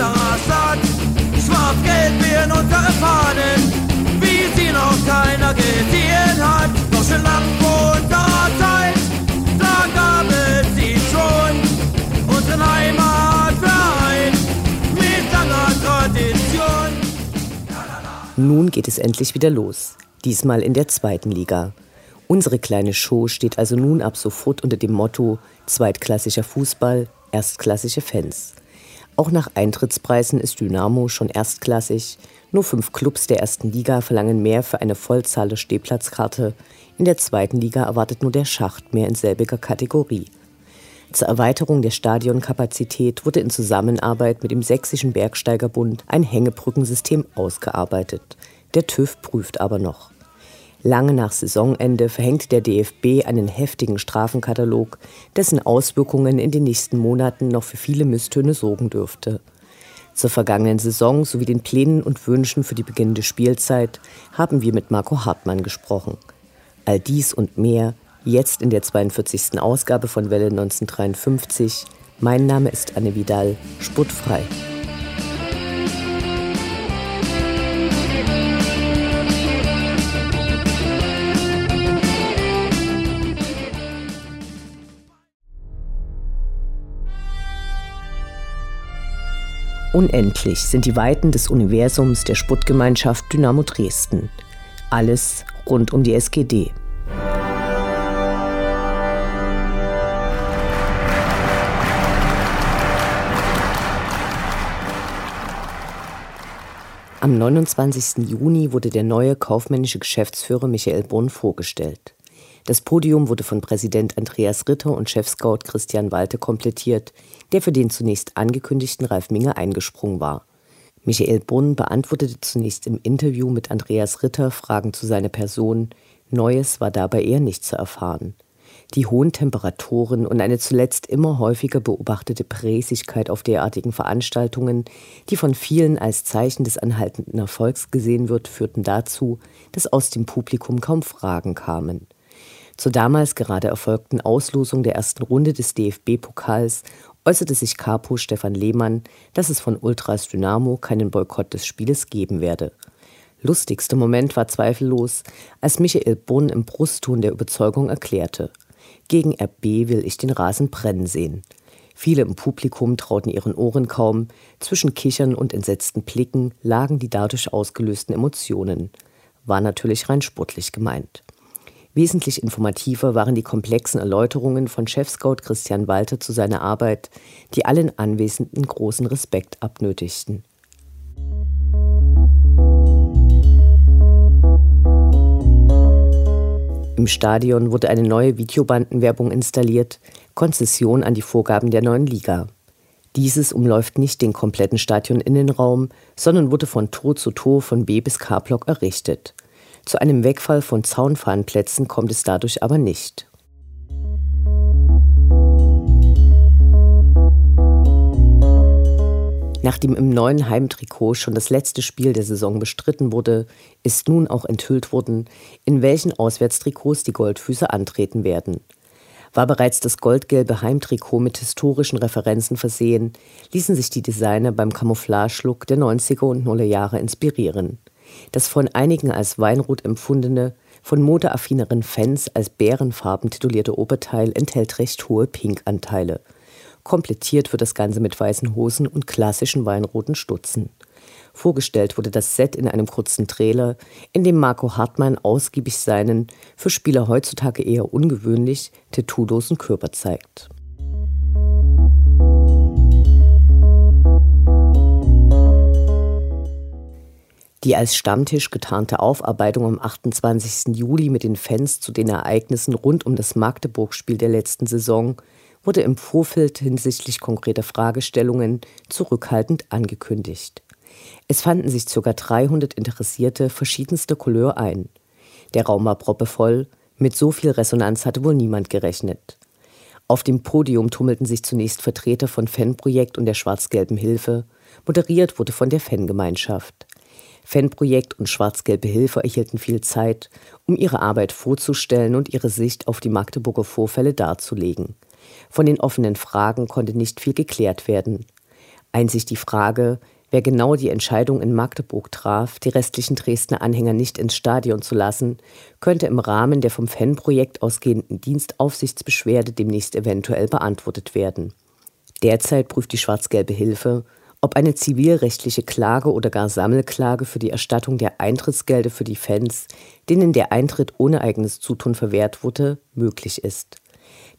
unserer Stadt. Schwarz-Gelb werden unsere Fahnen, wie sie noch keiner gesehen hat. Doch schon vor unserer Zeit, da gab es sie schon. Unseren Heimatverein mit langer Tradition. Nun geht es endlich wieder los. Diesmal in der zweiten Liga. Unsere kleine Show steht also nun ab sofort unter dem Motto Zweitklassischer Fußball, erstklassige Fans. Auch nach Eintrittspreisen ist Dynamo schon erstklassig. Nur fünf Clubs der ersten Liga verlangen mehr für eine Vollzahl Stehplatzkarte. In der zweiten Liga erwartet nur der Schacht mehr in selbiger Kategorie. Zur Erweiterung der Stadionkapazität wurde in Zusammenarbeit mit dem Sächsischen Bergsteigerbund ein Hängebrückensystem ausgearbeitet. Der TÜV prüft aber noch. Lange nach Saisonende verhängt der DFB einen heftigen Strafenkatalog, dessen Auswirkungen in den nächsten Monaten noch für viele Misstöne sorgen dürfte. Zur vergangenen Saison sowie den Plänen und Wünschen für die beginnende Spielzeit haben wir mit Marco Hartmann gesprochen. All dies und mehr jetzt in der 42. Ausgabe von Welle 1953. Mein Name ist Anne Vidal, sportfrei. Unendlich sind die Weiten des Universums der Sputtgemeinschaft Dynamo Dresden. Alles rund um die SGD. Am 29. Juni wurde der neue kaufmännische Geschäftsführer Michael Brunn vorgestellt. Das Podium wurde von Präsident Andreas Ritter und Chefscout Christian Walte komplettiert, der für den zunächst angekündigten Ralf Minge eingesprungen war. Michael Brunn beantwortete zunächst im Interview mit Andreas Ritter Fragen zu seiner Person. Neues war dabei eher nicht zu erfahren. Die hohen Temperaturen und eine zuletzt immer häufiger beobachtete Präsigkeit auf derartigen Veranstaltungen, die von vielen als Zeichen des anhaltenden Erfolgs gesehen wird, führten dazu, dass aus dem Publikum kaum Fragen kamen. Zur damals gerade erfolgten Auslosung der ersten Runde des DFB-Pokals äußerte sich Capo Stefan Lehmann, dass es von Ultras Dynamo keinen Boykott des Spieles geben werde. Lustigster Moment war zweifellos, als Michael Brunn im Brustton der Überzeugung erklärte: Gegen RB will ich den Rasen brennen sehen. Viele im Publikum trauten ihren Ohren kaum, zwischen Kichern und entsetzten Blicken lagen die dadurch ausgelösten Emotionen. War natürlich rein sportlich gemeint. Wesentlich informativer waren die komplexen Erläuterungen von Chefscout Christian Walter zu seiner Arbeit, die allen Anwesenden großen Respekt abnötigten. Im Stadion wurde eine neue Videobandenwerbung installiert, Konzession an die Vorgaben der neuen Liga. Dieses umläuft nicht den kompletten Stadioninnenraum, sondern wurde von Tor zu Tor von B bis K-Block errichtet. Zu einem Wegfall von Zaunfahnenplätzen kommt es dadurch aber nicht. Nachdem im neuen Heimtrikot schon das letzte Spiel der Saison bestritten wurde, ist nun auch enthüllt worden, in welchen Auswärtstrikots die Goldfüße antreten werden. War bereits das goldgelbe Heimtrikot mit historischen Referenzen versehen, ließen sich die Designer beim Camouflage-Look der 90er und 0er Jahre inspirieren. Das von einigen als Weinrot empfundene, von modeaffineren Fans als bärenfarben titulierte Oberteil enthält recht hohe Pinkanteile. Komplettiert wird das Ganze mit weißen Hosen und klassischen weinroten Stutzen. Vorgestellt wurde das Set in einem kurzen Trailer, in dem Marco Hartmann ausgiebig seinen, für Spieler heutzutage eher ungewöhnlich, tattoolosen Körper zeigt. Die als Stammtisch getarnte Aufarbeitung am 28. Juli mit den Fans zu den Ereignissen rund um das Magdeburg-Spiel der letzten Saison wurde im Vorfeld hinsichtlich konkreter Fragestellungen zurückhaltend angekündigt. Es fanden sich ca. 300 Interessierte verschiedenster Couleur ein. Der Raum war proppevoll, mit so viel Resonanz hatte wohl niemand gerechnet. Auf dem Podium tummelten sich zunächst Vertreter von Fanprojekt und der schwarz-gelben Hilfe, moderiert wurde von der Fangemeinschaft. Fanprojekt und Schwarz-Gelbe Hilfe erhielten viel Zeit, um ihre Arbeit vorzustellen und ihre Sicht auf die Magdeburger Vorfälle darzulegen. Von den offenen Fragen konnte nicht viel geklärt werden. Einzig die Frage, wer genau die Entscheidung in Magdeburg traf, die restlichen Dresdner Anhänger nicht ins Stadion zu lassen, könnte im Rahmen der vom Fanprojekt ausgehenden Dienstaufsichtsbeschwerde demnächst eventuell beantwortet werden. Derzeit prüft die Schwarz-Gelbe Hilfe, ob eine zivilrechtliche Klage oder gar Sammelklage für die Erstattung der Eintrittsgelder für die Fans, denen der Eintritt ohne eigenes Zutun verwehrt wurde, möglich ist.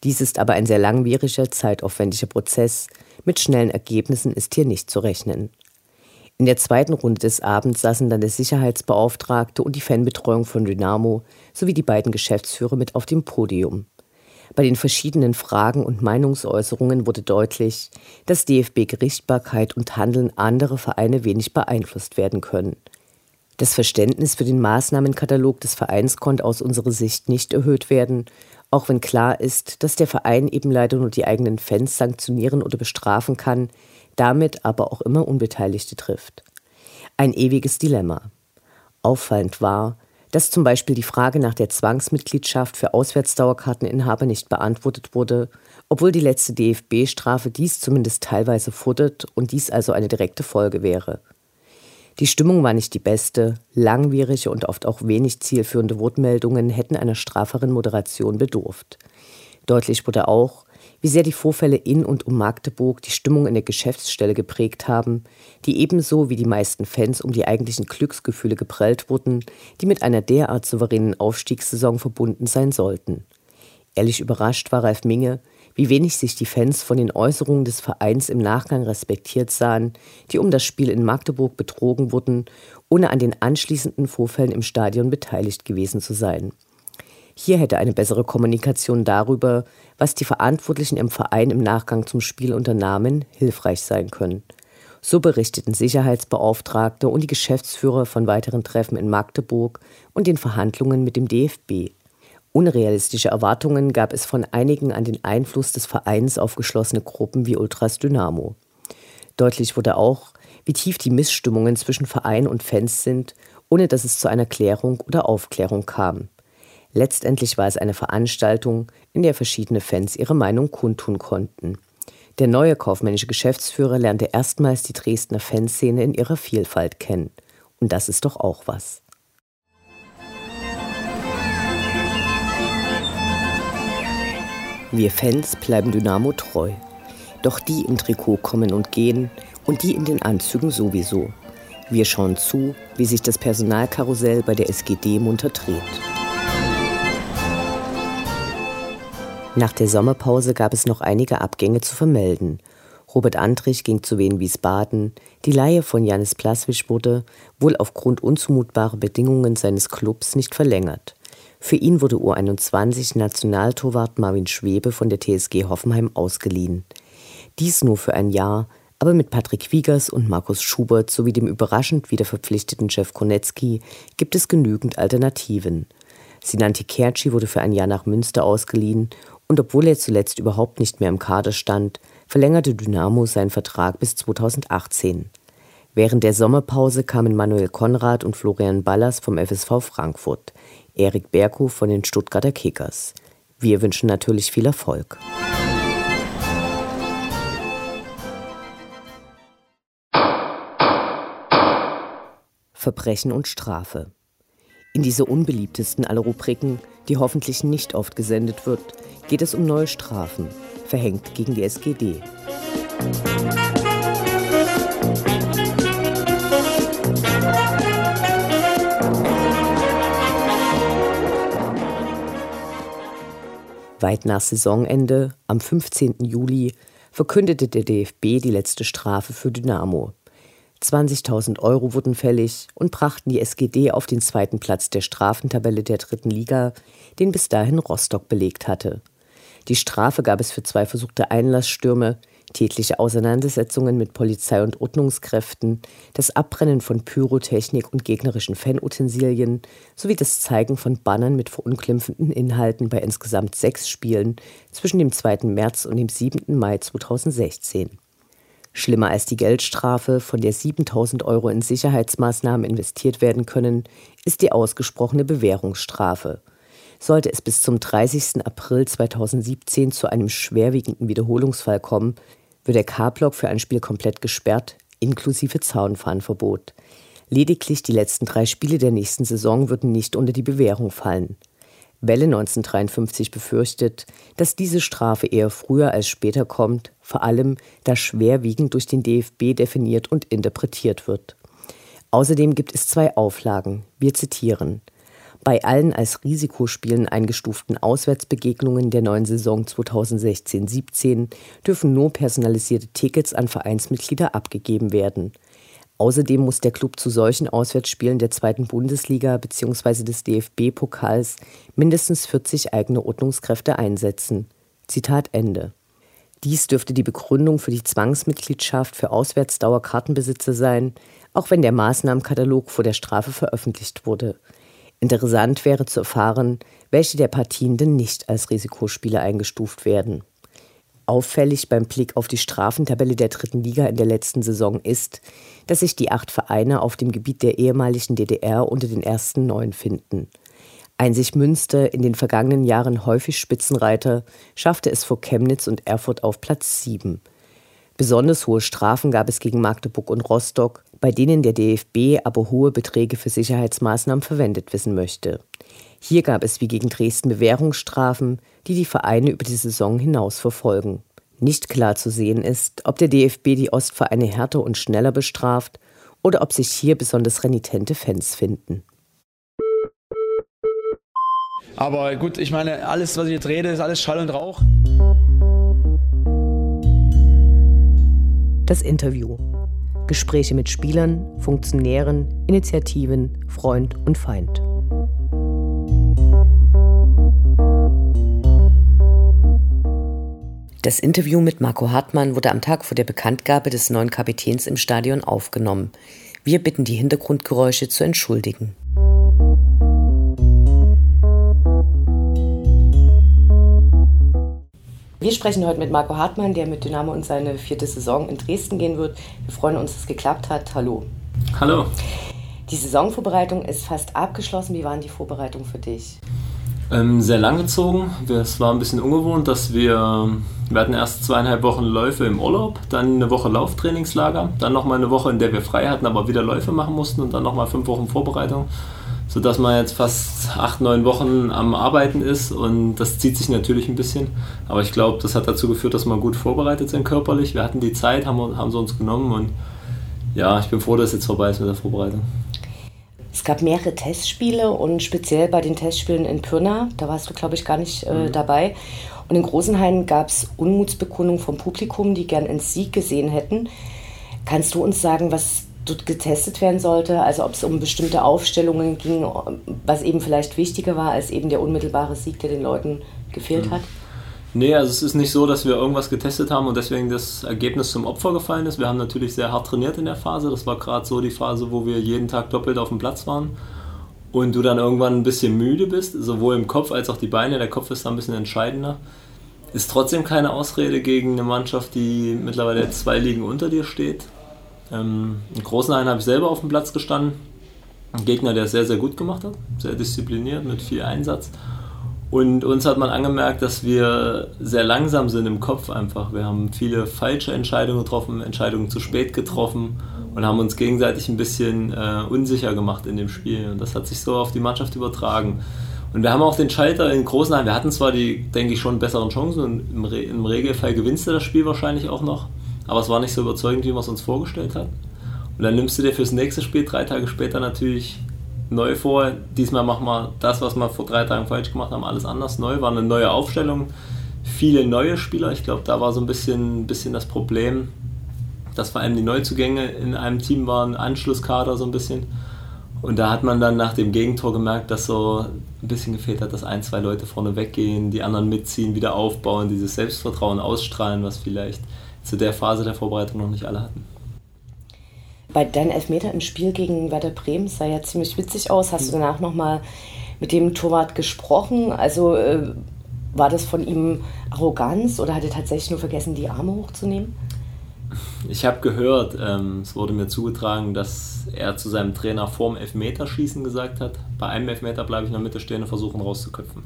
Dies ist aber ein sehr langwieriger, zeitaufwendiger Prozess. Mit schnellen Ergebnissen ist hier nicht zu rechnen. In der zweiten Runde des Abends saßen dann der Sicherheitsbeauftragte und die Fanbetreuung von Dynamo sowie die beiden Geschäftsführer mit auf dem Podium. Bei den verschiedenen Fragen und Meinungsäußerungen wurde deutlich, dass DFB-Gerichtbarkeit und Handeln anderer Vereine wenig beeinflusst werden können. Das Verständnis für den Maßnahmenkatalog des Vereins konnte aus unserer Sicht nicht erhöht werden, auch wenn klar ist, dass der Verein eben leider nur die eigenen Fans sanktionieren oder bestrafen kann, damit aber auch immer Unbeteiligte trifft. Ein ewiges Dilemma. Auffallend war, dass zum Beispiel die Frage nach der Zwangsmitgliedschaft für Auswärtsdauerkarteninhaber nicht beantwortet wurde, obwohl die letzte DFB-Strafe dies zumindest teilweise fordert und dies also eine direkte Folge wäre. Die Stimmung war nicht die beste, langwierige und oft auch wenig zielführende Wortmeldungen hätten einer straferen Moderation bedurft. Deutlich wurde auch, wie sehr die Vorfälle in und um Magdeburg die Stimmung in der Geschäftsstelle geprägt haben, die ebenso wie die meisten Fans um die eigentlichen Glücksgefühle geprellt wurden, die mit einer derart souveränen Aufstiegssaison verbunden sein sollten. Ehrlich überrascht war Ralf Minge, wie wenig sich die Fans von den Äußerungen des Vereins im Nachgang respektiert sahen, die um das Spiel in Magdeburg betrogen wurden, ohne an den anschließenden Vorfällen im Stadion beteiligt gewesen zu sein. Hier hätte eine bessere Kommunikation darüber, was die Verantwortlichen im Verein im Nachgang zum Spiel unternahmen, hilfreich sein können. So berichteten Sicherheitsbeauftragte und die Geschäftsführer von weiteren Treffen in Magdeburg und den Verhandlungen mit dem DFB. Unrealistische Erwartungen gab es von einigen an den Einfluss des Vereins auf geschlossene Gruppen wie Ultras Dynamo. Deutlich wurde auch, wie tief die Missstimmungen zwischen Verein und Fans sind, ohne dass es zu einer Klärung oder Aufklärung kam. Letztendlich war es eine Veranstaltung, in der verschiedene Fans ihre Meinung kundtun konnten. Der neue kaufmännische Geschäftsführer lernte erstmals die Dresdner Fanszene in ihrer Vielfalt kennen. Und das ist doch auch was. Wir Fans bleiben Dynamo treu. Doch die im Trikot kommen und gehen und die in den Anzügen sowieso. Wir schauen zu, wie sich das Personalkarussell bei der SGD munter dreht. Nach der Sommerpause gab es noch einige Abgänge zu vermelden. Robert Andrich ging zu Wien Wiesbaden. Die Leihe von Janis Plaswitsch wurde, wohl aufgrund unzumutbarer Bedingungen seines Clubs, nicht verlängert. Für ihn wurde U21 Nationaltorwart Marvin Schwebe von der TSG Hoffenheim ausgeliehen. Dies nur für ein Jahr, aber mit Patrick Wiegers und Markus Schubert sowie dem überraschend wieder verpflichteten Jeff Konetzki gibt es genügend Alternativen. Sinanti Kerci wurde für ein Jahr nach Münster ausgeliehen und obwohl er zuletzt überhaupt nicht mehr im Kader stand, verlängerte Dynamo seinen Vertrag bis 2018. Während der Sommerpause kamen Manuel Konrad und Florian Ballas vom FSV Frankfurt, Erik Berghoff von den Stuttgarter Kickers. Wir wünschen natürlich viel Erfolg. Verbrechen und Strafe. In dieser unbeliebtesten aller Rubriken, die hoffentlich nicht oft gesendet wird, geht es um neue Strafen, verhängt gegen die SGD. Weit nach Saisonende, am 15. Juli, verkündete der DFB die letzte Strafe für Dynamo. 20.000 Euro wurden fällig und brachten die SGD auf den zweiten Platz der Strafentabelle der dritten Liga, den bis dahin Rostock belegt hatte. Die Strafe gab es für zwei versuchte Einlassstürme, tätliche Auseinandersetzungen mit Polizei und Ordnungskräften, das Abbrennen von Pyrotechnik und gegnerischen Fanutensilien sowie das Zeigen von Bannern mit verunglimpfenden Inhalten bei insgesamt sechs Spielen zwischen dem 2. März und dem 7. Mai 2016. Schlimmer als die Geldstrafe, von der 7000 Euro in Sicherheitsmaßnahmen investiert werden können, ist die ausgesprochene Bewährungsstrafe. Sollte es bis zum 30. April 2017 zu einem schwerwiegenden Wiederholungsfall kommen, wird der K-Block für ein Spiel komplett gesperrt, inklusive Zaunfahnenverbot. Lediglich die letzten drei Spiele der nächsten Saison würden nicht unter die Bewährung fallen. Welle 1953 befürchtet, dass diese Strafe eher früher als später kommt, vor allem da schwerwiegend durch den DFB definiert und interpretiert wird. Außerdem gibt es zwei Auflagen. Wir zitieren. Bei allen als Risikospielen eingestuften Auswärtsbegegnungen der neuen Saison 2016-17 dürfen nur personalisierte Tickets an Vereinsmitglieder abgegeben werden. Außerdem muss der Klub zu solchen Auswärtsspielen der zweiten Bundesliga bzw. des DFB-Pokals mindestens 40 eigene Ordnungskräfte einsetzen. Zitat Ende. Dies dürfte die Begründung für die Zwangsmitgliedschaft für Auswärtsdauerkartenbesitzer sein, auch wenn der Maßnahmenkatalog vor der Strafe veröffentlicht wurde. Interessant wäre zu erfahren, welche der Partien denn nicht als Risikospiele eingestuft werden. Auffällig beim Blick auf die Strafentabelle der dritten Liga in der letzten Saison ist, dass sich die acht Vereine auf dem Gebiet der ehemaligen DDR unter den ersten neun finden. Einzig Münster, in den vergangenen Jahren häufig Spitzenreiter, schaffte es vor Chemnitz und Erfurt auf Platz sieben. Besonders hohe Strafen gab es gegen Magdeburg und Rostock, bei denen der DFB aber hohe Beträge für Sicherheitsmaßnahmen verwendet wissen möchte. Hier gab es wie gegen Dresden Bewährungsstrafen, die die Vereine über die Saison hinaus verfolgen. Nicht klar zu sehen ist, ob der DFB die Ostvereine härter und schneller bestraft oder ob sich hier besonders renitente Fans finden. Aber gut, ich meine, alles, was ich jetzt rede, ist alles Schall und Rauch. Das Interview. Gespräche mit Spielern, Funktionären, Initiativen, Freund und Feind. Das Interview mit Marco Hartmann wurde am Tag vor der Bekanntgabe des neuen Kapitäns im Stadion aufgenommen. Wir bitten die Hintergrundgeräusche zu entschuldigen. Wir sprechen heute mit Marco Hartmann, der mit Dynamo in seine vierte Saison in Dresden gehen wird. Wir freuen uns, dass es geklappt hat. Hallo. Hallo. Die Saisonvorbereitung ist fast abgeschlossen. Wie waren die Vorbereitungen für dich? Ähm, sehr lang gezogen. Es war ein bisschen ungewohnt, dass wir, wir hatten erst zweieinhalb Wochen Läufe im Urlaub, dann eine Woche Lauftrainingslager, dann nochmal eine Woche, in der wir frei hatten, aber wieder Läufe machen mussten und dann nochmal fünf Wochen Vorbereitung, sodass man jetzt fast acht, neun Wochen am Arbeiten ist und das zieht sich natürlich ein bisschen. Aber ich glaube, das hat dazu geführt, dass wir gut vorbereitet sind körperlich. Wir hatten die Zeit, haben, haben sie uns genommen und ja, ich bin froh, dass es jetzt vorbei ist mit der Vorbereitung. Es gab mehrere Testspiele und speziell bei den Testspielen in Pirna, da warst du, glaube ich, gar nicht äh, mhm. dabei. Und in Großenhain gab es Unmutsbekundungen vom Publikum, die gern einen Sieg gesehen hätten. Kannst du uns sagen, was getestet werden sollte? Also ob es um bestimmte Aufstellungen ging, was eben vielleicht wichtiger war als eben der unmittelbare Sieg, der den Leuten gefehlt mhm. hat? Nee, also es ist nicht so, dass wir irgendwas getestet haben und deswegen das Ergebnis zum Opfer gefallen ist. Wir haben natürlich sehr hart trainiert in der Phase. Das war gerade so die Phase, wo wir jeden Tag doppelt auf dem Platz waren. Und du dann irgendwann ein bisschen müde bist, sowohl im Kopf als auch die Beine. Der Kopf ist da ein bisschen entscheidender. Ist trotzdem keine Ausrede gegen eine Mannschaft, die mittlerweile zwei Ligen unter dir steht. Ähm, in großen Einen habe ich selber auf dem Platz gestanden. Ein Gegner, der es sehr, sehr gut gemacht hat. Sehr diszipliniert, mit viel Einsatz. Und uns hat man angemerkt, dass wir sehr langsam sind im Kopf einfach. Wir haben viele falsche Entscheidungen getroffen, Entscheidungen zu spät getroffen und haben uns gegenseitig ein bisschen äh, unsicher gemacht in dem Spiel. Und das hat sich so auf die Mannschaft übertragen. Und wir haben auch den Schalter in Großenheim. Wir hatten zwar die, denke ich, schon besseren Chancen und im, Re im Regelfall gewinnst du das Spiel wahrscheinlich auch noch, aber es war nicht so überzeugend, wie man es uns vorgestellt hat. Und dann nimmst du dir fürs nächste Spiel drei Tage später natürlich neu vor. Diesmal machen wir das, was wir vor drei Tagen falsch gemacht haben, alles anders neu. War eine neue Aufstellung, viele neue Spieler. Ich glaube, da war so ein bisschen, bisschen das Problem, dass vor allem die Neuzugänge in einem Team waren, Anschlusskader so ein bisschen. Und da hat man dann nach dem Gegentor gemerkt, dass so ein bisschen gefehlt hat, dass ein, zwei Leute vorne weggehen, die anderen mitziehen, wieder aufbauen, dieses Selbstvertrauen ausstrahlen, was vielleicht zu der Phase der Vorbereitung noch nicht alle hatten. Bei deinen Elfmeter im Spiel gegen Werder Bremen sah ja ziemlich witzig aus. Hast du danach nochmal mit dem Torwart gesprochen? Also äh, war das von ihm Arroganz oder hat er tatsächlich nur vergessen, die Arme hochzunehmen? Ich habe gehört, ähm, es wurde mir zugetragen, dass er zu seinem Trainer vorm Elfmeterschießen gesagt hat, bei einem Elfmeter bleibe ich in der Mitte stehen und versuchen rauszuköpfen.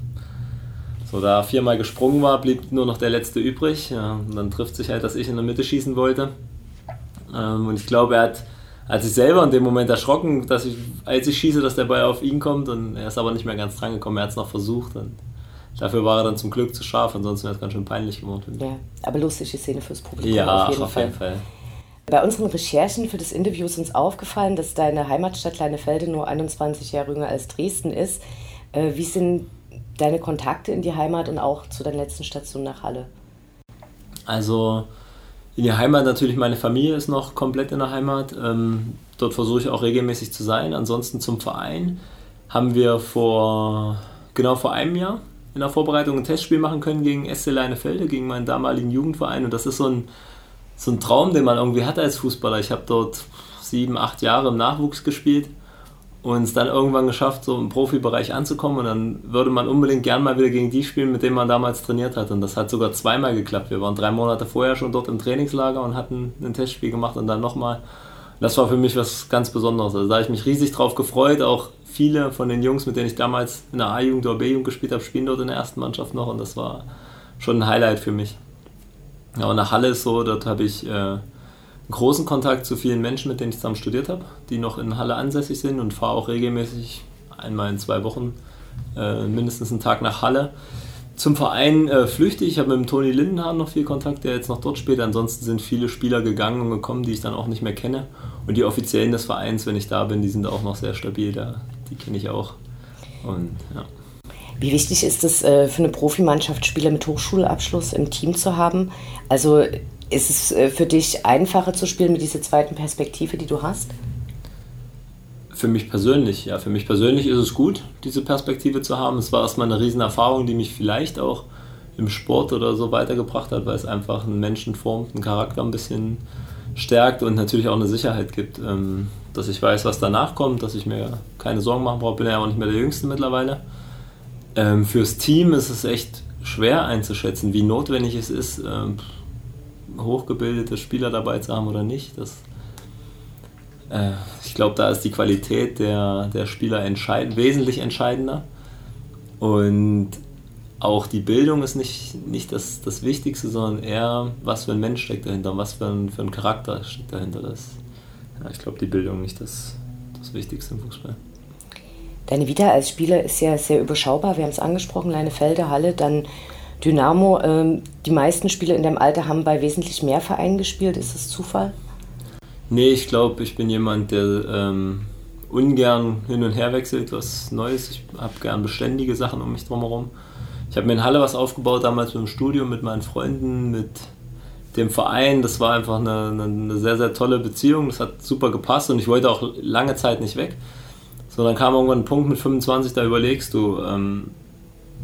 So, da er viermal gesprungen war, blieb nur noch der letzte übrig. Ja, und dann trifft sich halt, dass ich in der Mitte schießen wollte. Ähm, und ich glaube, er hat, hat sich selber in dem Moment erschrocken, dass ich, als ich schieße, dass der Ball auf ihn kommt. Und er ist aber nicht mehr ganz dran gekommen. Er hat es noch versucht. Und Dafür war er dann zum Glück zu scharf, ansonsten wäre es ganz schön peinlich geworden. Ja, aber lustige Szene fürs Publikum. Ja, auf jeden, auf Fall. jeden Fall. Bei unseren Recherchen für das Interview ist uns aufgefallen, dass deine Heimatstadt Leinefelde nur 21 Jahre jünger als Dresden ist. Äh, wie sind deine Kontakte in die Heimat und auch zu deiner letzten Station nach Halle? Also in die Heimat natürlich, meine Familie ist noch komplett in der Heimat. Ähm, dort versuche ich auch regelmäßig zu sein. Ansonsten zum Verein haben wir vor genau vor einem Jahr in der Vorbereitung ein Testspiel machen können gegen SC Leinefelde, gegen meinen damaligen Jugendverein. Und das ist so ein, so ein Traum, den man irgendwie hat als Fußballer. Ich habe dort sieben, acht Jahre im Nachwuchs gespielt und es dann irgendwann geschafft, so im Profibereich anzukommen. Und dann würde man unbedingt gern mal wieder gegen die spielen, mit denen man damals trainiert hat. Und das hat sogar zweimal geklappt. Wir waren drei Monate vorher schon dort im Trainingslager und hatten ein Testspiel gemacht und dann nochmal. Das war für mich was ganz Besonderes. Also da habe ich mich riesig drauf gefreut, auch viele von den Jungs, mit denen ich damals in der A-Jugend oder B-Jugend gespielt habe, spielen dort in der ersten Mannschaft noch und das war schon ein Highlight für mich. Ja, und nach Halle ist so, dort habe ich äh, großen Kontakt zu vielen Menschen, mit denen ich zusammen studiert habe, die noch in Halle ansässig sind und fahre auch regelmäßig einmal in zwei Wochen äh, mindestens einen Tag nach Halle. Zum Verein äh, flüchtig. Ich habe mit dem Toni Lindenhahn noch viel Kontakt, der jetzt noch dort spielt. Ansonsten sind viele Spieler gegangen und gekommen, die ich dann auch nicht mehr kenne. Und die Offiziellen des Vereins, wenn ich da bin, die sind auch noch sehr stabil. Da, die kenne ich auch. Und, ja. Wie wichtig ist es äh, für eine Profimannschaft, Spieler mit Hochschulabschluss im Team zu haben? Also ist es äh, für dich einfacher zu spielen mit dieser zweiten Perspektive, die du hast? Für mich persönlich, ja, für mich persönlich ist es gut, diese Perspektive zu haben. Es war erstmal eine Riesenerfahrung, die mich vielleicht auch im Sport oder so weitergebracht hat, weil es einfach einen Menschen formt, einen Charakter ein bisschen stärkt und natürlich auch eine Sicherheit gibt, ähm, dass ich weiß, was danach kommt, dass ich mir keine Sorgen machen brauche. Bin ja auch nicht mehr der Jüngste mittlerweile. Ähm, fürs Team ist es echt schwer einzuschätzen, wie notwendig es ist, ähm, hochgebildete Spieler dabei zu haben oder nicht. Das äh, ich glaube, da ist die Qualität der, der Spieler entscheid wesentlich entscheidender. Und auch die Bildung ist nicht, nicht das, das Wichtigste, sondern eher, was für ein Mensch steckt dahinter, was für ein, für ein Charakter steckt dahinter. Das, ja, ich glaube, die Bildung nicht das, das Wichtigste im Fußball. Deine Vita als Spieler ist ja sehr überschaubar. Wir haben es angesprochen, Leinefelde, Halle, dann Dynamo. Ähm, die meisten Spieler in deinem Alter haben bei wesentlich mehr Vereinen gespielt. Ist das Zufall? Nee, ich glaube, ich bin jemand, der ähm, ungern hin und her wechselt, was Neues. Ich habe gern beständige Sachen um mich drumherum. Ich habe mir in Halle was aufgebaut, damals mit dem Studium, mit meinen Freunden, mit dem Verein. Das war einfach eine, eine, sehr, sehr tolle Beziehung. Das hat super gepasst und ich wollte auch lange Zeit nicht weg. So, dann kam irgendwann ein Punkt mit 25, da überlegst du, ähm,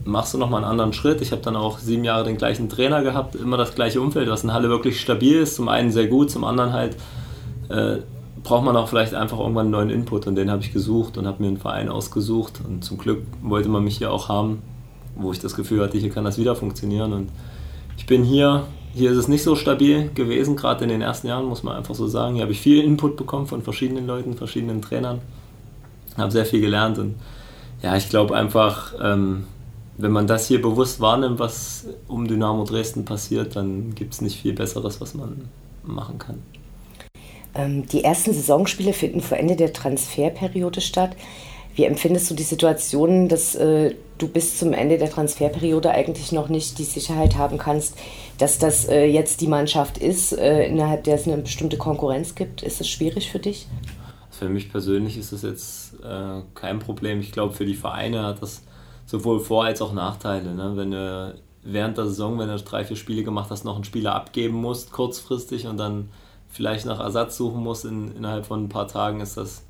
machst du nochmal einen anderen Schritt. Ich habe dann auch sieben Jahre den gleichen Trainer gehabt, immer das gleiche Umfeld, was in Halle wirklich stabil ist. Zum einen sehr gut, zum anderen halt äh, braucht man auch vielleicht einfach irgendwann einen neuen Input und den habe ich gesucht und habe mir einen Verein ausgesucht und zum Glück wollte man mich hier auch haben, wo ich das Gefühl hatte, hier kann das wieder funktionieren und ich bin hier, hier ist es nicht so stabil gewesen, gerade in den ersten Jahren, muss man einfach so sagen. Hier habe ich viel Input bekommen von verschiedenen Leuten, verschiedenen Trainern, habe sehr viel gelernt und ja, ich glaube einfach, ähm, wenn man das hier bewusst wahrnimmt, was um Dynamo Dresden passiert, dann gibt es nicht viel Besseres, was man machen kann. Ähm, die ersten Saisonspiele finden vor Ende der Transferperiode statt. Wie empfindest du die Situation, dass äh, du bis zum Ende der Transferperiode eigentlich noch nicht die Sicherheit haben kannst, dass das äh, jetzt die Mannschaft ist, äh, innerhalb der es eine bestimmte Konkurrenz gibt? Ist es schwierig für dich? für mich persönlich ist das jetzt äh, kein Problem. Ich glaube, für die Vereine hat das sowohl Vor- als auch Nachteile. Ne? Wenn du während der Saison, wenn du drei, vier Spiele gemacht hast, noch einen Spieler abgeben musst, kurzfristig und dann vielleicht nach Ersatz suchen musst in, innerhalb von ein paar Tagen, ist das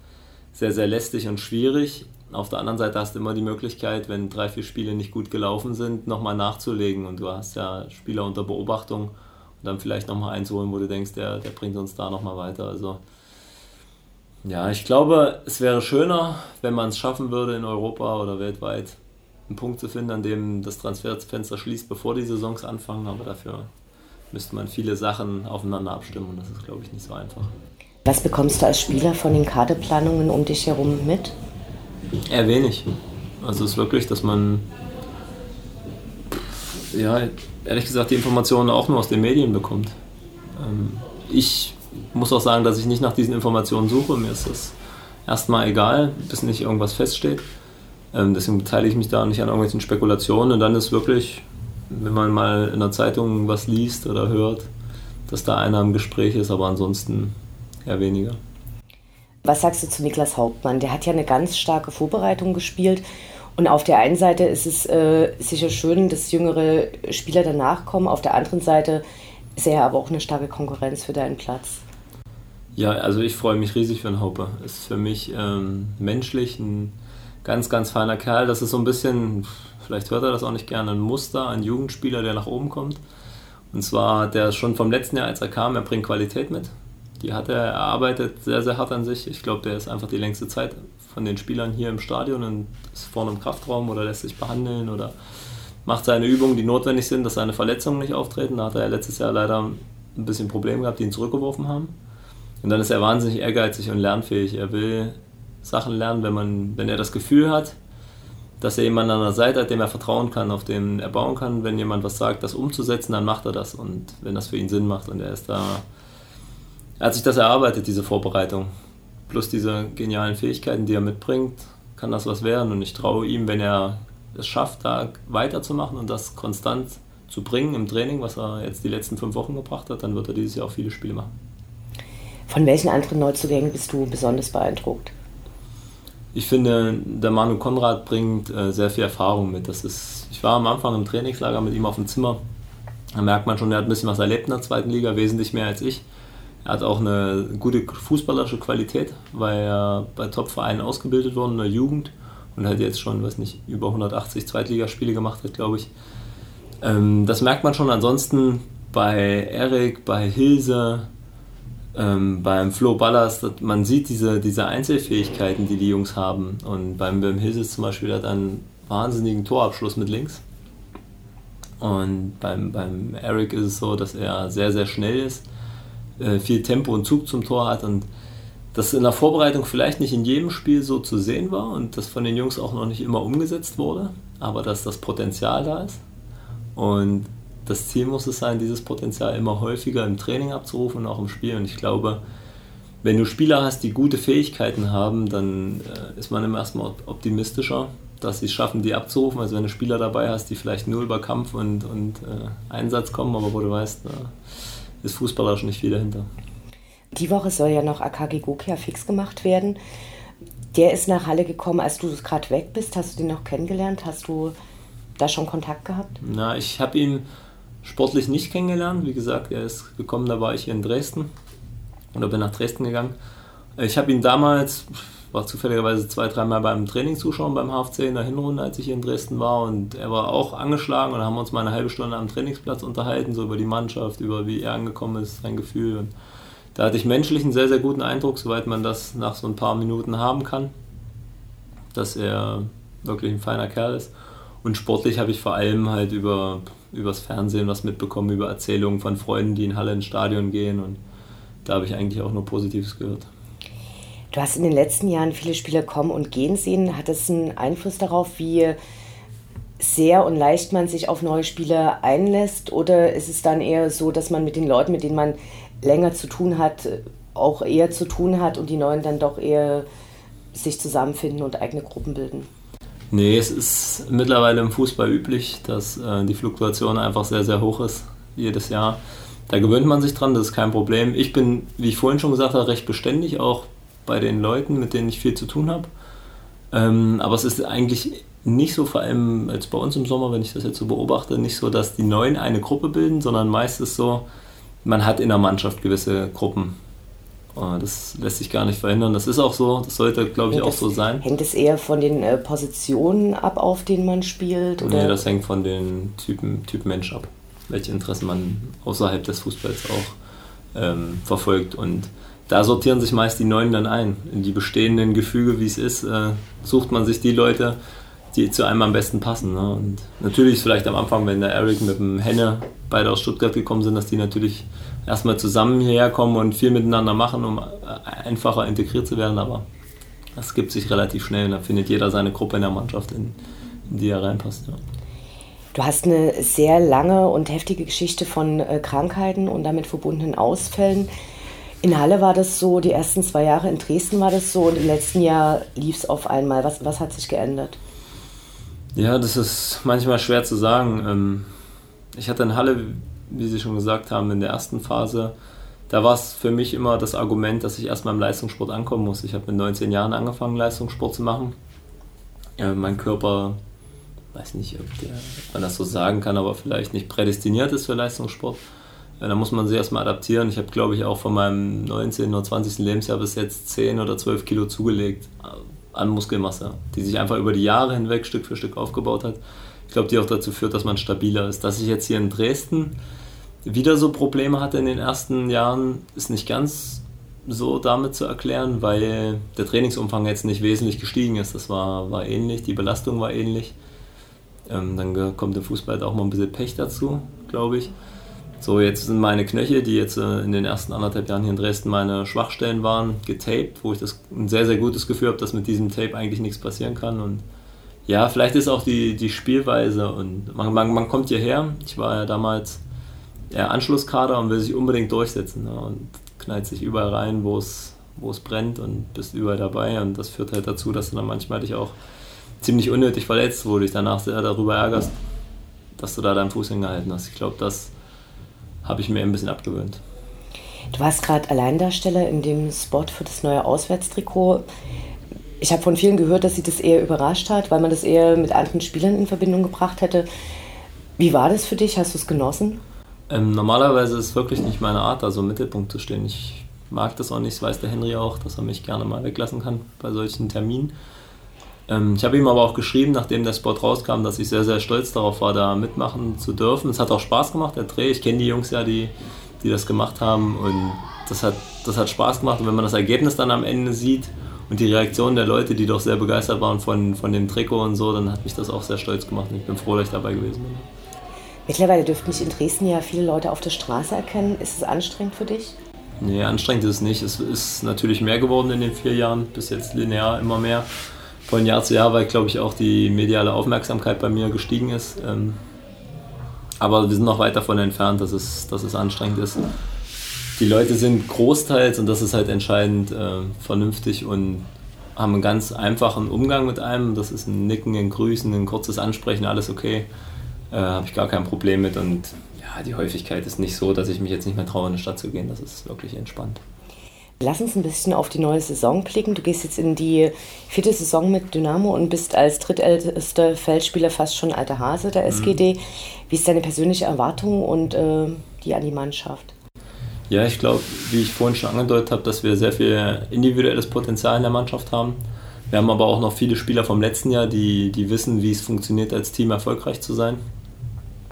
sehr, sehr lästig und schwierig. Auf der anderen Seite hast du immer die Möglichkeit, wenn drei, vier Spiele nicht gut gelaufen sind, nochmal nachzulegen und du hast ja Spieler unter Beobachtung und dann vielleicht nochmal einzuholen, wo du denkst, der, der bringt uns da nochmal weiter. Also ja, ich glaube, es wäre schöner, wenn man es schaffen würde, in Europa oder weltweit einen Punkt zu finden, an dem das Transferfenster schließt, bevor die Saisons anfangen, aber dafür müsste man viele Sachen aufeinander abstimmen und das ist, glaube ich, nicht so einfach. Was bekommst du als Spieler von den Kaderplanungen um dich herum mit? Eher wenig. Also es ist wirklich, dass man, ja, ehrlich gesagt, die Informationen auch nur aus den Medien bekommt. Ähm, ich muss auch sagen, dass ich nicht nach diesen Informationen suche. Mir ist das erstmal egal, bis nicht irgendwas feststeht. Ähm, deswegen beteilige ich mich da nicht an irgendwelchen Spekulationen. Und dann ist wirklich, wenn man mal in der Zeitung was liest oder hört, dass da einer im Gespräch ist, aber ansonsten eher weniger. Was sagst du zu Niklas Hauptmann? Der hat ja eine ganz starke Vorbereitung gespielt. Und auf der einen Seite ist es äh, sicher schön, dass jüngere Spieler danach kommen. Auf der anderen Seite ist er aber auch eine starke Konkurrenz für deinen Platz. Ja, also ich freue mich riesig für den Haupe. Ist für mich ähm, menschlich ein ganz, ganz feiner Kerl. Das ist so ein bisschen, vielleicht hört er das auch nicht gerne, ein Muster, ein Jugendspieler, der nach oben kommt. Und zwar der schon vom letzten Jahr, als er kam, er bringt Qualität mit. Die hat er, er arbeitet sehr, sehr hart an sich. Ich glaube, der ist einfach die längste Zeit von den Spielern hier im Stadion und ist vorne im Kraftraum oder lässt sich behandeln oder macht seine Übungen, die notwendig sind, dass seine Verletzungen nicht auftreten. Da hat er letztes Jahr leider ein bisschen Probleme gehabt, die ihn zurückgeworfen haben. Und dann ist er wahnsinnig ehrgeizig und lernfähig. Er will Sachen lernen, wenn, man, wenn er das Gefühl hat, dass er jemanden an der Seite hat, dem er vertrauen kann, auf dem er bauen kann. Wenn jemand was sagt, das umzusetzen, dann macht er das. Und wenn das für ihn Sinn macht und er ist da er hat sich das erarbeitet, diese Vorbereitung. Plus diese genialen Fähigkeiten, die er mitbringt, kann das was werden. Und ich traue ihm, wenn er es schafft, da weiterzumachen und das konstant zu bringen im Training, was er jetzt die letzten fünf Wochen gebracht hat, dann wird er dieses Jahr auch viele Spiele machen. Von welchen anderen Neuzugängen bist du besonders beeindruckt? Ich finde, der Manu Konrad bringt äh, sehr viel Erfahrung mit. Das ist, ich war am Anfang im Trainingslager mit ihm auf dem Zimmer. Da merkt man schon, er hat ein bisschen was erlebt in der zweiten Liga, wesentlich mehr als ich. Er hat auch eine gute fußballerische Qualität, weil er bei Top-Vereinen ausgebildet worden in der Jugend und hat jetzt schon, weiß nicht, über 180 Zweitligaspiele gemacht hat, glaube ich. Ähm, das merkt man schon. Ansonsten bei Erik, bei Hilse, ähm, beim Flo Ballas, man sieht diese, diese Einzelfähigkeiten, die die Jungs haben. Und beim, beim Hilse zum Beispiel hat er einen wahnsinnigen Torabschluss mit links. Und beim, beim Eric ist es so, dass er sehr, sehr schnell ist äh, viel Tempo und Zug zum Tor hat und das in der Vorbereitung vielleicht nicht in jedem Spiel so zu sehen war und das von den Jungs auch noch nicht immer umgesetzt wurde, aber dass das Potenzial da ist. Und das Ziel muss es sein, dieses Potenzial immer häufiger im Training abzurufen und auch im Spiel. Und ich glaube, wenn du Spieler hast, die gute Fähigkeiten haben, dann äh, ist man im ersten Mal optimistischer, dass sie es schaffen, die abzurufen. Also wenn du Spieler dabei hast, die vielleicht nur über Kampf und, und äh, Einsatz kommen, aber wo du weißt, äh, ist fußballerisch nicht viel dahinter. Die Woche soll ja noch Akagi Gokia fix gemacht werden. Der ist nach Halle gekommen, als du gerade weg bist. Hast du den noch kennengelernt? Hast du da schon Kontakt gehabt? Na, ich habe ihn sportlich nicht kennengelernt. Wie gesagt, er ist gekommen, da war ich hier in Dresden oder bin nach Dresden gegangen. Ich habe ihn damals, war zufälligerweise zwei, dreimal beim Training zuschauen beim HFC in der Hinrunde, als ich hier in Dresden war. Und er war auch angeschlagen und haben uns mal eine halbe Stunde am Trainingsplatz unterhalten, so über die Mannschaft, über wie er angekommen ist, sein Gefühl. Und da hatte ich menschlich einen sehr, sehr guten Eindruck, soweit man das nach so ein paar Minuten haben kann, dass er wirklich ein feiner Kerl ist. Und sportlich habe ich vor allem halt über übers Fernsehen was mitbekommen, über Erzählungen von Freunden, die in Halle ins Stadion gehen. Und da habe ich eigentlich auch nur Positives gehört. Du hast in den letzten Jahren viele Spieler kommen und gehen sehen. Hat das einen Einfluss darauf, wie sehr und leicht man sich auf neue Spieler einlässt? Oder ist es dann eher so, dass man mit den Leuten, mit denen man länger zu tun hat, auch eher zu tun hat und die Neuen dann doch eher sich zusammenfinden und eigene Gruppen bilden? Nee, es ist mittlerweile im Fußball üblich, dass äh, die Fluktuation einfach sehr, sehr hoch ist, jedes Jahr. Da gewöhnt man sich dran, das ist kein Problem. Ich bin, wie ich vorhin schon gesagt habe, recht beständig, auch bei den Leuten, mit denen ich viel zu tun habe. Ähm, aber es ist eigentlich nicht so, vor allem als bei uns im Sommer, wenn ich das jetzt so beobachte, nicht so, dass die Neuen eine Gruppe bilden, sondern meistens so, man hat in der Mannschaft gewisse Gruppen. Oh, das lässt sich gar nicht verhindern. Das ist auch so, das sollte, glaube ich, Hängt auch so sein. Hängt es eher von den äh, Positionen ab, auf denen man spielt? Oder? Nee, das hängt von den Typen, Typ Mensch ab, welche Interessen man außerhalb des Fußballs auch ähm, verfolgt. Und da sortieren sich meist die Neuen dann ein. In die bestehenden Gefüge, wie es ist, äh, sucht man sich die Leute, die zu einem am besten passen. Ne? Und natürlich ist vielleicht am Anfang, wenn der Eric mit dem Henne beide aus Stuttgart gekommen sind, dass die natürlich erstmal zusammen hierher kommen und viel miteinander machen, um einfacher integriert zu werden. Aber das gibt sich relativ schnell da findet jeder seine Gruppe in der Mannschaft, in, in die er reinpasst. Ja. Du hast eine sehr lange und heftige Geschichte von äh, Krankheiten und damit verbundenen Ausfällen. In Halle war das so, die ersten zwei Jahre in Dresden war das so und im letzten Jahr lief es auf einmal. Was, was hat sich geändert? Ja, das ist manchmal schwer zu sagen. Ähm, Ich hatte in Halle, wie Sie schon gesagt haben, in der ersten Phase, da war es für mich immer das Argument, dass ich erstmal im Leistungssport ankommen muss. Ich habe mit 19 Jahren angefangen, Leistungssport zu machen. Ja, mein Körper, weiß nicht, ob, ob man das so sagen kann, aber vielleicht nicht prädestiniert ist für Leistungssport. Ja, da muss man sich erstmal adaptieren. Ich habe, glaube ich, auch von meinem 19. oder 20. Lebensjahr bis jetzt 10 oder 12 Kilo zugelegt äh, an Muskelmasse, die sich einfach über die Jahre hinweg Stück für Stück aufgebaut hat. Ich glaube, die auch dazu führt, dass man stabiler ist. Dass ich jetzt hier in Dresden wieder so Probleme hatte in den ersten Jahren, ist nicht ganz so damit zu erklären, weil der Trainingsumfang jetzt nicht wesentlich gestiegen ist. Das war, war ähnlich, die Belastung war ähnlich. Ähm, dann kommt im Fußball halt auch mal ein bisschen Pech dazu, glaube ich. So, jetzt sind meine Knöchel, die jetzt äh, in den ersten anderthalb Jahren hier in Dresden meine Schwachstellen waren, getaped, wo ich das ein sehr, sehr gutes Gefühl habe, dass mit diesem Tape eigentlich nichts passieren kann. Und ja, vielleicht ist auch die, die Spielweise und man, man, man kommt hierher. Ich war ja damals eher Anschlusskader und will sich unbedingt durchsetzen ne? und knallt sich überall rein, wo es, wo es brennt und bist überall dabei. Und das führt halt dazu, dass du dann manchmal dich auch ziemlich unnötig verletzt, wo du dich danach sehr darüber ärgerst, dass du da deinen Fuß hingehalten hast. Ich glaube, das habe ich mir ein bisschen abgewöhnt. Du warst gerade Alleindarsteller in dem Spot für das neue Auswärtstrikot. Ich habe von vielen gehört, dass sie das eher überrascht hat, weil man das eher mit anderen Spielern in Verbindung gebracht hätte. Wie war das für dich? Hast du es genossen? Ähm, normalerweise ist es wirklich nicht meine Art, da so im Mittelpunkt zu stehen. Ich mag das auch nicht, das weiß der Henry auch, dass er mich gerne mal weglassen kann bei solchen Terminen. Ähm, ich habe ihm aber auch geschrieben, nachdem der Spot rauskam, dass ich sehr, sehr stolz darauf war, da mitmachen zu dürfen. Es hat auch Spaß gemacht, der Dreh. Ich kenne die Jungs ja, die, die das gemacht haben und das hat, das hat Spaß gemacht. Und wenn man das Ergebnis dann am Ende sieht und die Reaktion der Leute, die doch sehr begeistert waren von, von dem Trikot und so, dann hat mich das auch sehr stolz gemacht und ich bin froh, dass ich dabei gewesen bin. Mittlerweile dürften dich in Dresden ja viele Leute auf der Straße erkennen. Ist es anstrengend für dich? Nee, anstrengend ist es nicht. Es ist natürlich mehr geworden in den vier Jahren, bis jetzt linear immer mehr. Von Jahr zu Jahr, weil, glaube ich, auch die mediale Aufmerksamkeit bei mir gestiegen ist. Ähm, Aber wir sind noch weit davon entfernt, dass es, dass es anstrengend ist. Die Leute sind großteils, und das ist halt entscheidend, äh, vernünftig und haben einen ganz einfachen Umgang mit einem. Das ist ein Nicken, ein Grüßen, ein kurzes Ansprechen, alles okay. Äh, Habe ich gar kein Problem mit. Und ja, die Häufigkeit ist nicht so, dass ich mich jetzt nicht mehr traue, in die Stadt zu gehen. Das ist wirklich entspannt. Lass uns ein bisschen auf die neue Saison blicken. Du gehst jetzt in die vierte Saison mit Dynamo und bist als drittältester Feldspieler fast schon alter Hase der SGD. Wie ist deine persönliche Erwartung und äh, die an die Mannschaft? Ja, ich glaube, wie ich vorhin schon angedeutet habe, dass wir sehr viel individuelles Potenzial in der Mannschaft haben. Wir haben aber auch noch viele Spieler vom letzten Jahr, die, die wissen, wie es funktioniert, als Team erfolgreich zu sein.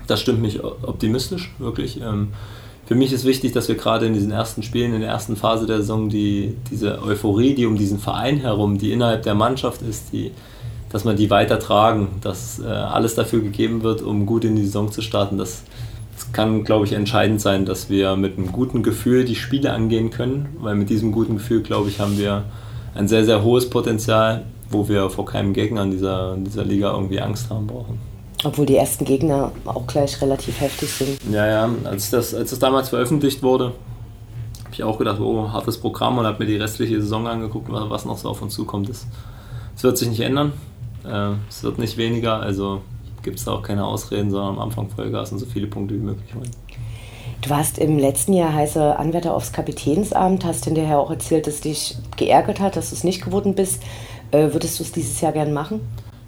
Das stimmt mich optimistisch, wirklich. Ähm, für mich ist wichtig, dass wir gerade in diesen ersten Spielen, in der ersten Phase der Saison, die, diese Euphorie, die um diesen Verein herum, die innerhalb der Mannschaft ist, die, dass man die weitertragen, dass äh, alles dafür gegeben wird, um gut in die Saison zu starten. Das, das kann, glaube ich, entscheidend sein, dass wir mit einem guten Gefühl die Spiele angehen können, weil mit diesem guten Gefühl, glaube ich, haben wir ein sehr, sehr hohes Potenzial, wo wir vor keinem Gegner in dieser, in dieser Liga irgendwie Angst haben brauchen. Obwohl die ersten Gegner auch gleich relativ heftig sind. Ja, ja, als das, als das damals veröffentlicht wurde, habe ich auch gedacht, oh, hartes Programm und habe mir die restliche Saison angeguckt, was noch so auf uns zukommt. Es, wird sich nicht ändern, äh, es wird nicht weniger, also gibt es da auch keine Ausreden, sondern am Anfang Vollgas und so viele Punkte wie möglich holen. Du warst im letzten Jahr heiße Anwärter aufs Kapitänsamt, hast hinterher auch erzählt, dass dich geärgert hat, dass du es nicht geworden bist. Äh, würdest du es dieses Jahr gern machen?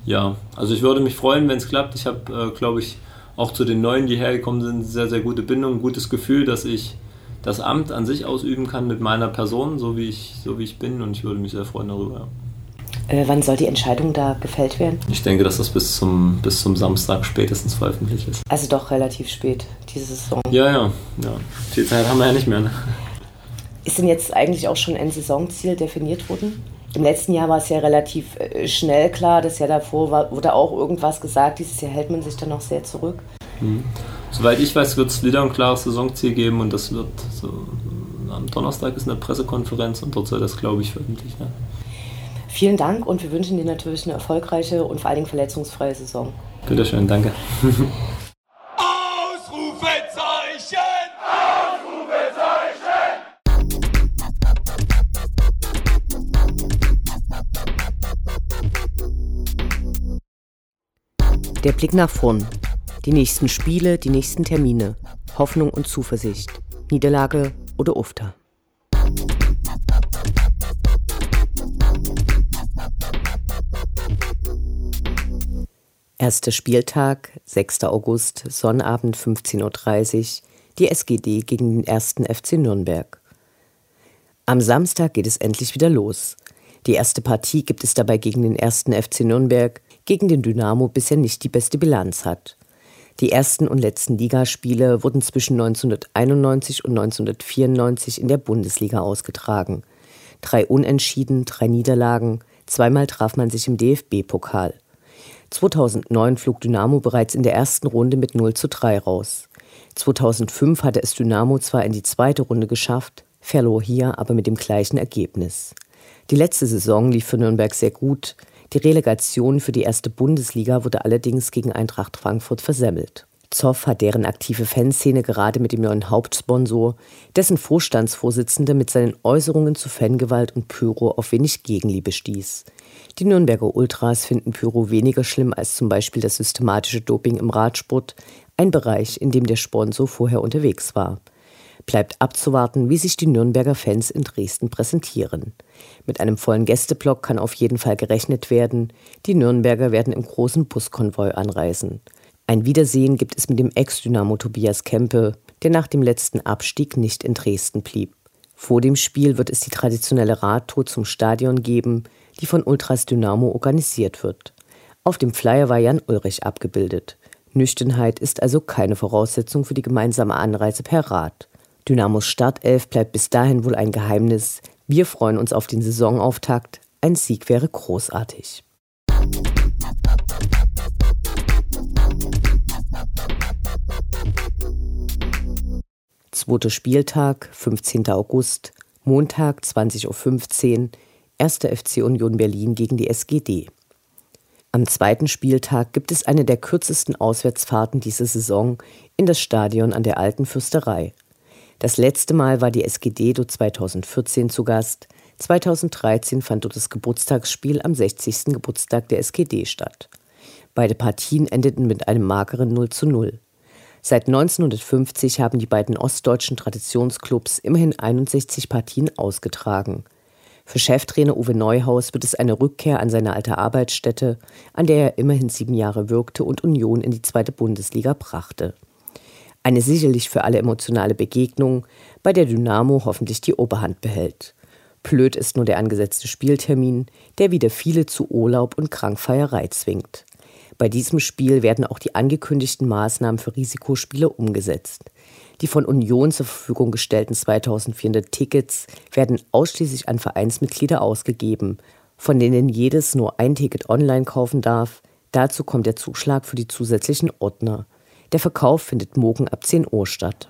Ja, also ich würde mich freuen, wenn es klappt. Ich habe, äh, glaube ich, auch zu den Neuen, die hergekommen sind, sehr, sehr gute Bindung, ein gutes Gefühl, dass ich das Amt an sich ausüben kann mit meiner Person, so wie ich, so wie ich bin und ich würde mich sehr freuen darüber. Äh, wann soll die Entscheidung da gefällt werden? Ich denke, dass das bis zum, bis zum Samstag spätestens veröffentlicht ist. Also doch relativ spät, diese Saison. Ja, ja, ja. Viel Zeit haben wir ja nicht mehr. Ne? Ist denn jetzt eigentlich auch schon ein Saisonziel definiert worden? Im letzten Jahr war es ja relativ äh, schnell klar, das Jahr davor war, wurde auch irgendwas gesagt. Dieses Jahr hält man sich dann noch sehr zurück. Mhm. Soweit ich weiß, wird es wieder ein klares Saisonziel geben und das wird so, am Donnerstag ist eine Pressekonferenz und dort soll das, glaube ich, veröffentlicht werden. Vielen Dank und wir wünschen dir natürlich eine erfolgreiche und vor allen Dingen verletzungsfreie Saison. Bitteschön, danke. Der Blick nach vorn. Die nächsten Spiele, die nächsten Termine. Hoffnung und Zuversicht. Niederlage oder Ufter. Erster Spieltag, 6. August, Sonnabend 15.30 Uhr, die SGD gegen den 1. FC Nürnberg. Am Samstag geht es endlich wieder los. Die erste Partie gibt es dabei gegen den 1. FC Nürnberg, gegen den Dynamo bisher nicht die beste Bilanz hat. Die ersten und letzten Ligaspiele wurden zwischen 1991 und 1994 in der Bundesliga ausgetragen. Drei Unentschieden, drei Niederlagen, zweimal traf man sich im DFB-Pokal. 2009 flog Dynamo bereits in der ersten Runde mit 0 zu 3 raus. 2005 hatte es Dynamo zwar in die zweite Runde geschafft, verlor hier aber mit dem gleichen Ergebnis. Die letzte Saison lief für Nürnberg sehr gut, die Relegation für die erste Bundesliga wurde allerdings gegen Eintracht Frankfurt versemmelt. Zoff hat deren aktive Fanszene gerade mit dem neuen Hauptsponsor, dessen Vorstandsvorsitzende mit seinen Äußerungen zu Fangewalt und Pyro auf wenig Gegenliebe stieß. Die Nürnberger Ultras finden Pyro weniger schlimm als zum Beispiel das systematische Doping im Radsport, ein Bereich, in dem der Sponsor vorher unterwegs war. Bleibt abzuwarten, wie sich die Nürnberger Fans in Dresden präsentieren. Mit einem vollen Gästeblock kann auf jeden Fall gerechnet werden. Die Nürnberger werden im großen Buskonvoi anreisen. Ein Wiedersehen gibt es mit dem Ex-Dynamo Tobias Kempe, der nach dem letzten Abstieg nicht in Dresden blieb. Vor dem Spiel wird es die traditionelle Radtour zum Stadion geben, die von Ultras Dynamo organisiert wird. Auf dem Flyer war Jan Ulrich abgebildet. Nüchternheit ist also keine Voraussetzung für die gemeinsame Anreise per Rad. Dynamos Startelf bleibt bis dahin wohl ein Geheimnis. Wir freuen uns auf den Saisonauftakt. Ein Sieg wäre großartig. Zweiter Spieltag, 15. August, Montag 20.15 Uhr, 1. FC Union Berlin gegen die SGD. Am zweiten Spieltag gibt es eine der kürzesten Auswärtsfahrten dieser Saison in das Stadion an der Alten Fürsterei. Das letzte Mal war die SGD dort 2014 zu Gast. 2013 fand dort das Geburtstagsspiel am 60. Geburtstag der SGD statt. Beide Partien endeten mit einem mageren 0 zu 0. Seit 1950 haben die beiden ostdeutschen Traditionsclubs immerhin 61 Partien ausgetragen. Für Cheftrainer Uwe Neuhaus wird es eine Rückkehr an seine alte Arbeitsstätte, an der er immerhin sieben Jahre wirkte und Union in die zweite Bundesliga brachte. Eine sicherlich für alle emotionale Begegnung, bei der Dynamo hoffentlich die Oberhand behält. Blöd ist nur der angesetzte Spieltermin, der wieder viele zu Urlaub und Krankfeierei zwingt. Bei diesem Spiel werden auch die angekündigten Maßnahmen für Risikospiele umgesetzt. Die von Union zur Verfügung gestellten 2400 Tickets werden ausschließlich an Vereinsmitglieder ausgegeben, von denen jedes nur ein Ticket online kaufen darf. Dazu kommt der Zuschlag für die zusätzlichen Ordner. Der Verkauf findet morgen ab 10 Uhr statt.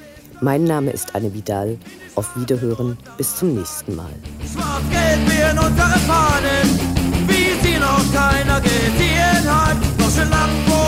Mein Name ist Anne Vidal. Auf Wiederhören. Bis zum nächsten Mal. Schwarz-Gelb in unsere Fahnen, wie sie noch keiner gesehen hat. Deutsche Lampen